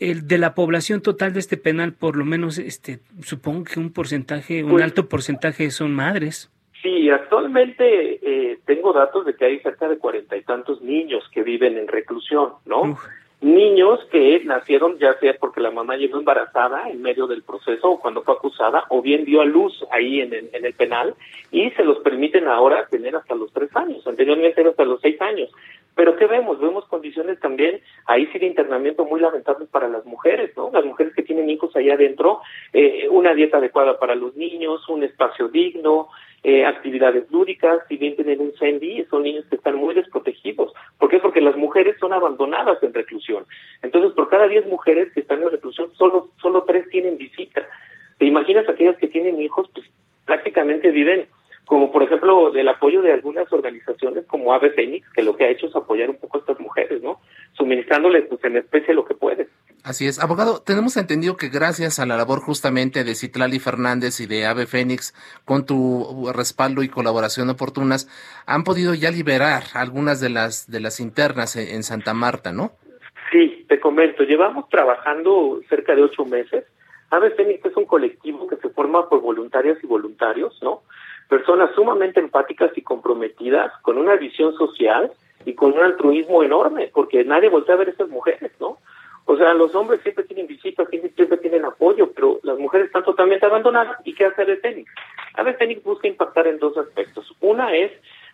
el de la población total de este penal por lo menos este supongo que un porcentaje un pues alto porcentaje son madres. Sí, actualmente eh, tengo datos de que hay cerca de cuarenta y tantos niños que viven en reclusión, ¿no? Niños que nacieron ya sea porque la mamá llegó embarazada en medio del proceso o cuando fue acusada o bien dio a luz ahí en el, en el penal y se los permiten ahora tener hasta los tres años, anteriormente era hasta los seis años. Pero ¿qué vemos? Vemos condiciones también ahí sí de internamiento muy lamentables para las mujeres, ¿no? Las mujeres que tienen hijos allá adentro, eh, una dieta adecuada para los niños, un espacio digno, eh, actividades lúdicas, si bien tienen un CENDI, son niños que están muy desprotegidos. ¿Por qué? Porque las mujeres son abandonadas en reclusión. Entonces, por cada 10 mujeres que están en reclusión, solo, solo 3 tienen visita. ¿Te imaginas aquellas que tienen hijos? Pues prácticamente viven como por ejemplo del apoyo de algunas organizaciones como Ave Fénix, que lo que ha hecho es apoyar un poco a estas mujeres, ¿no? Suministrándoles pues en especie lo que puede. Así es. Abogado, tenemos entendido que gracias a la labor justamente de Citlali Fernández y de Ave Fénix, con tu respaldo y colaboración oportunas, han podido ya liberar algunas de las, de las internas en, Santa Marta, ¿no? Sí, te comento, llevamos trabajando cerca de ocho meses. Ave Fénix es un colectivo que se forma por voluntarias y voluntarios, ¿no? Personas sumamente empáticas y comprometidas, con una visión social y con un altruismo enorme, porque nadie voltea a ver a estas mujeres, ¿no? O sea, los hombres siempre tienen visitas, siempre tienen apoyo, pero las mujeres están totalmente abandonadas. ¿Y qué hace Fénix? A Fénix busca impactar en dos aspectos. Una es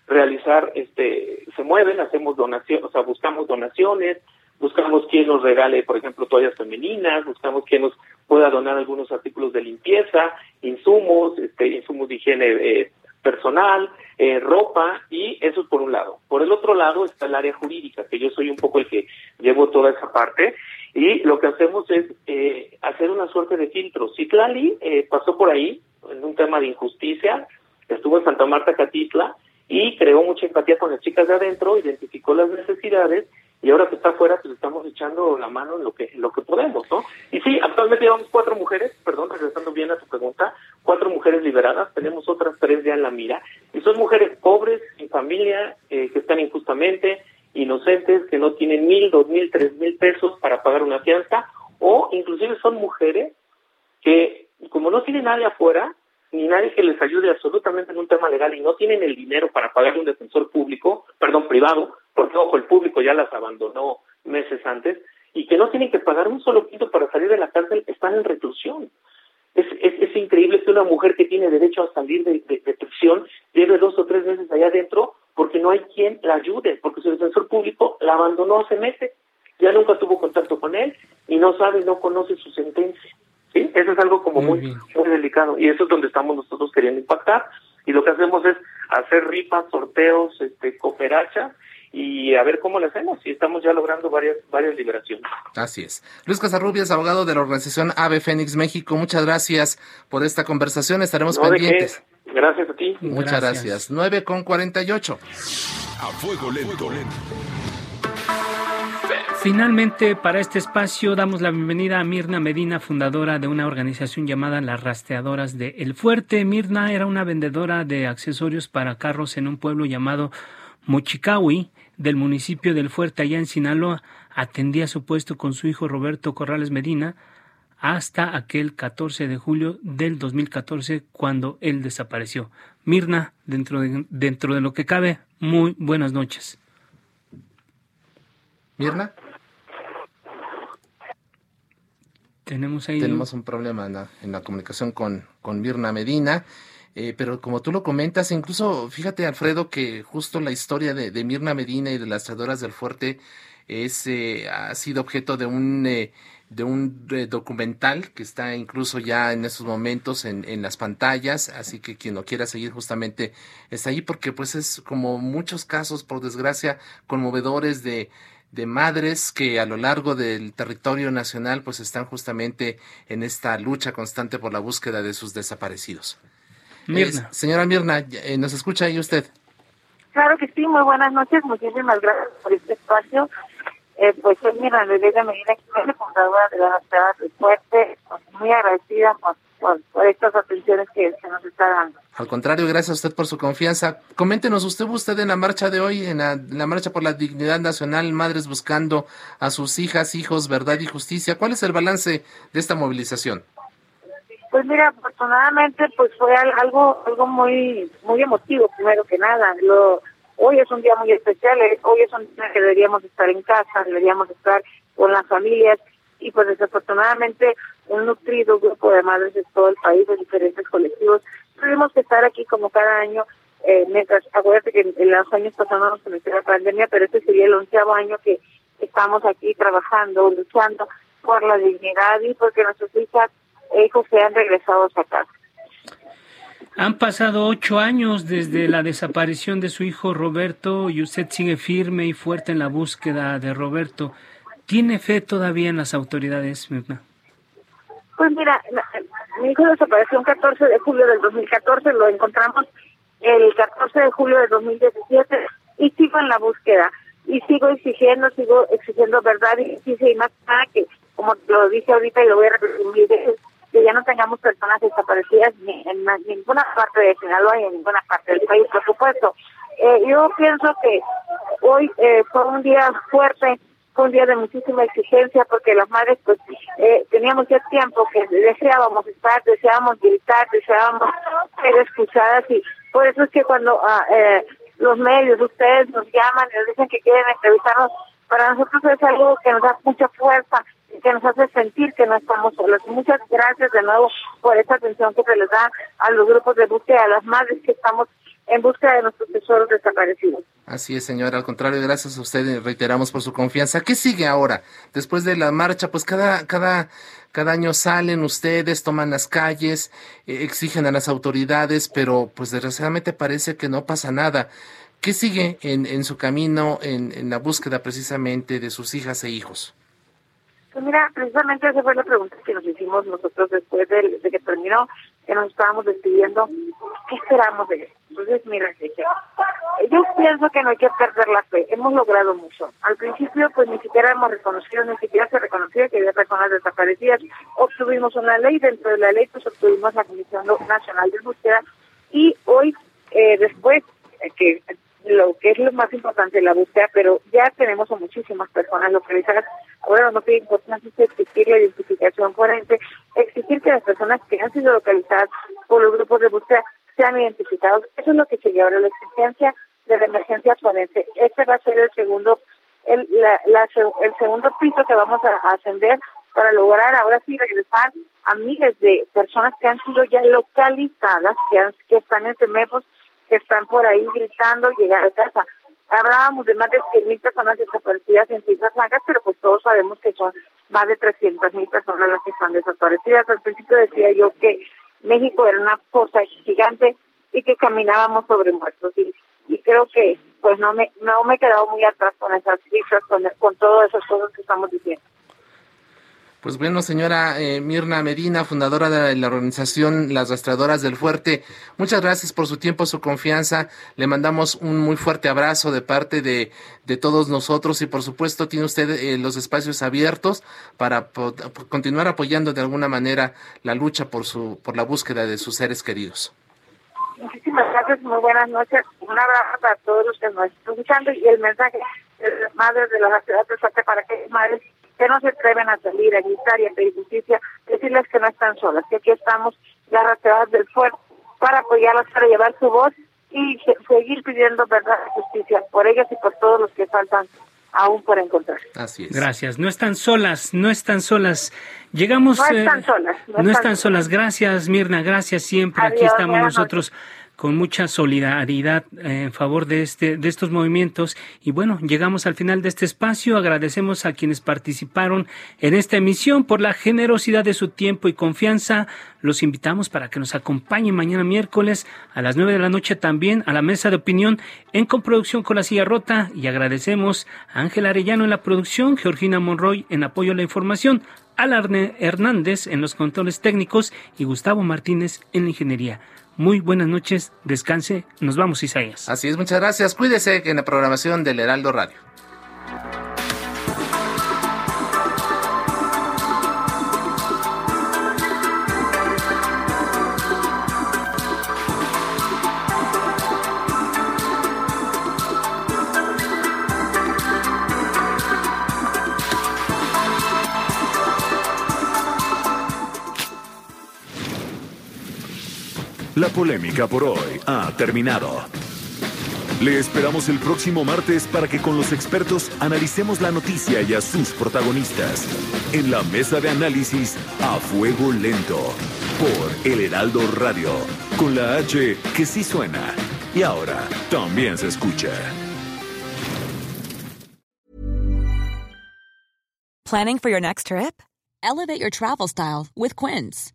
realizar, este, se mueven, hacemos donaciones, o sea, buscamos donaciones, buscamos quien nos regale, por ejemplo, toallas femeninas, buscamos quien nos pueda donar algunos artículos de limpieza, insumos, este, insumos de higiene eh, personal, eh, ropa, y eso es por un lado. Por el otro lado está el área jurídica, que yo soy un poco el que llevo toda esa parte, y lo que hacemos es eh, hacer una suerte de filtro. Citlali eh, pasó por ahí en un tema de injusticia, estuvo en Santa Marta, Catitla, y creó mucha empatía con las chicas de adentro, identificó las necesidades y ahora que está afuera pues estamos echando la mano en lo que lo que podemos, ¿no? Y sí, actualmente llevamos cuatro mujeres, perdón, regresando bien a tu pregunta, cuatro mujeres liberadas, tenemos otras tres ya en la mira, y son mujeres pobres, sin familia, eh, que están injustamente, inocentes, que no tienen mil, dos mil, tres mil pesos para pagar una fianza, o inclusive son mujeres que como no tienen nadie afuera, ni nadie que les ayude absolutamente en un tema legal y no tienen el dinero para pagar un defensor público, perdón, privado, porque ojo, el público ya las abandonó meses antes, y que no tienen que pagar un solo quinto para salir de la cárcel, están en reclusión. Es, es, increíble que una mujer que tiene derecho a salir de, de, prisión lleve dos o tres meses allá adentro porque no hay quien la ayude, porque su defensor público la abandonó hace meses, ya nunca tuvo contacto con él y no sabe, no conoce su sentencia. ¿sí? Eso es algo como muy, muy, delicado y eso es donde estamos nosotros queriendo impactar y lo que hacemos es hacer ripas, sorteos, este, cooperachas y a ver cómo lo hacemos y estamos ya logrando varias varias liberaciones. Así es. Luis Casarrubias, abogado de la organización Ave Fénix México, muchas gracias por esta conversación, estaremos pendientes. Gracias a ti. Muchas gracias. gracias. 9 con 48. A fuego lento. lento. finalmente, para este espacio, damos la bienvenida a Mirna Medina, fundadora de una organización llamada Las Rastreadoras de El Fuerte. Mirna era una vendedora de accesorios para carros en un pueblo llamado Mochicawi, del municipio del Fuerte, allá en Sinaloa. Atendía su puesto con su hijo Roberto Corrales Medina hasta aquel 14 de julio del 2014, cuando él desapareció. Mirna, dentro de, dentro de lo que cabe, muy buenas noches. Mirna. Tenemos ahí. Tenemos un problema en la, comunicación con, con Mirna Medina. Eh, pero como tú lo comentas, incluso fíjate, Alfredo, que justo la historia de, Mirna Medina y de las tradoras del fuerte es, eh, ha sido objeto de un, eh, de un documental que está incluso ya en estos momentos en, en, las pantallas, así que quien lo quiera seguir justamente está ahí porque pues es como muchos casos, por desgracia, conmovedores de, de madres que a lo largo del territorio nacional pues están justamente en esta lucha constante por la búsqueda de sus desaparecidos. Mirna. señora Mirna, eh, ¿nos escucha ahí usted? Claro que sí, muy buenas noches, muchísimas gracias por este espacio. Eh, pues soy Mirna Medina, fundadora de la Ciudad de Fuerte, pues, muy agradecida por por, estas atenciones que se nos está dando. Al contrario, gracias a usted por su confianza. Coméntenos, usted usted en la marcha de hoy, en la, marcha por la dignidad nacional, Madres buscando a sus hijas, hijos, verdad y justicia. ¿Cuál es el balance de esta movilización? Pues mira, afortunadamente, pues fue algo algo muy muy emotivo, primero que nada. Lo, hoy es un día muy especial, eh, hoy es un día que deberíamos estar en casa, deberíamos estar con las familias y pues desafortunadamente un nutrido grupo de madres de todo el país, de diferentes colectivos. Tuvimos que estar aquí como cada año, eh, mientras, acuérdate que en, los años pasados nos comenzó la pandemia, pero este sería el onceavo año que estamos aquí trabajando, luchando por la dignidad y porque nuestros hijas e hijos sean regresados a casa. Han pasado ocho años desde la desaparición de su hijo Roberto y usted sigue firme y fuerte en la búsqueda de Roberto. ¿Tiene fe todavía en las autoridades, Mirna? Pues mira, mi hijo desapareció el 14 de julio del 2014, lo encontramos el 14 de julio del 2017 y sigo en la búsqueda y sigo exigiendo, sigo exigiendo verdad y justicia y más nada que, como lo dije ahorita y lo voy a repetir veces, que ya no tengamos personas desaparecidas ni en ninguna parte de Sinaloa y en ninguna parte del país, por supuesto. Eh, yo pienso que hoy eh, fue un día fuerte fue un día de muchísima exigencia porque las madres pues eh, teníamos ya tiempo que deseábamos estar, deseábamos gritar, deseábamos ser escuchadas y por eso es que cuando ah, eh, los medios, ustedes nos llaman y nos dicen que quieren entrevistarnos, para nosotros es algo que nos da mucha fuerza que nos hace sentir que no estamos solos. Muchas gracias de nuevo por esta atención que se les da a los grupos de búsqueda, a las madres que estamos en busca de nuestros tesoros desaparecidos. Así es, señora. Al contrario, gracias a usted reiteramos por su confianza. ¿Qué sigue ahora? Después de la marcha, pues cada, cada, cada año salen ustedes, toman las calles, eh, exigen a las autoridades, pero pues desgraciadamente parece que no pasa nada. ¿Qué sigue en, en su camino en, en la búsqueda precisamente de sus hijas e hijos? Pues mira, precisamente esa fue la pregunta que nos hicimos nosotros después de, que terminó, que nos estábamos despidiendo. ¿Qué esperamos de él? Entonces, mira, yo pienso que no hay que perder la fe. Hemos logrado mucho. Al principio, pues ni siquiera hemos reconocido, ni siquiera se reconocía que había personas desaparecidas. Obtuvimos una ley, dentro de la ley, pues obtuvimos la Comisión Nacional de Búsqueda. Y hoy, eh, después, eh, que lo que es lo más importante, la búsqueda, pero ya tenemos a muchísimas personas localizadas. Ahora no tiene importante es exigir la identificación forense, exigir que las personas que han sido localizadas por los grupos de búsqueda sean identificados. Eso es lo que sigue ahora, la exigencia de la emergencia forense. Este va a ser el segundo el, la, el segundo piso que vamos a, ascender para lograr ahora sí regresar a miles de personas que han sido ya localizadas, que, han, que están en Temepos están por ahí gritando llegar a casa. Hablábamos de más de 100.000 personas desaparecidas en Islas Blancas, pero pues todos sabemos que son más de 300.000 personas las que están desaparecidas. Al principio decía yo que México era una fosa gigante y que caminábamos sobre muertos. Y, y creo que pues no me no me he quedado muy atrás con esas cifras, con, con todas esas cosas que estamos diciendo. Pues bueno, señora eh, Mirna Medina, fundadora de la organización Las Rastreadoras del Fuerte, muchas gracias por su tiempo, su confianza. Le mandamos un muy fuerte abrazo de parte de, de todos nosotros y por supuesto tiene usted eh, los espacios abiertos para continuar apoyando de alguna manera la lucha por, su, por la búsqueda de sus seres queridos. Muchísimas gracias, muy buenas noches. Un abrazo para todos los que nos están escuchando y el mensaje de las madres de las para que madres que no se atreven a salir a gritar y a pedir justicia, decirles que no están solas, que aquí estamos las del fuerte para apoyarlas, para llevar su voz y seguir pidiendo verdad y justicia por ellas y por todos los que faltan aún por encontrar. Así es. Gracias. No están solas, no están solas. Llegamos. No están eh, solas. No, están, solas. Gracias, Mirna. Gracias siempre. Aquí estamos nosotros con mucha solidaridad eh, en favor de este de estos movimientos. Y bueno llegamos al final de este espacio. Agradecemos a quienes participaron en esta emisión por la generosidad de su tiempo y confianza. Los invitamos para que nos acompañen mañana miércoles a las nueve de la noche también a la mesa de opinión en coproducción con la silla rota. Y agradecemos a Ángel Arellano en la producción Georgina Monroy en apoyo a la información Alarne Hernández en los controles técnicos y Gustavo Martínez en la ingeniería. Muy buenas noches, descanse, nos vamos Isaías. Así es, muchas gracias. Cuídese en la programación del Heraldo Radio. La polémica por hoy ha terminado. Le esperamos el próximo martes para que con los expertos analicemos la noticia y a sus protagonistas. En la mesa de análisis a fuego lento. Por El Heraldo Radio. Con la H que sí suena. Y ahora también se escucha. ¿Planning for your next trip? Elevate your travel style with Quince.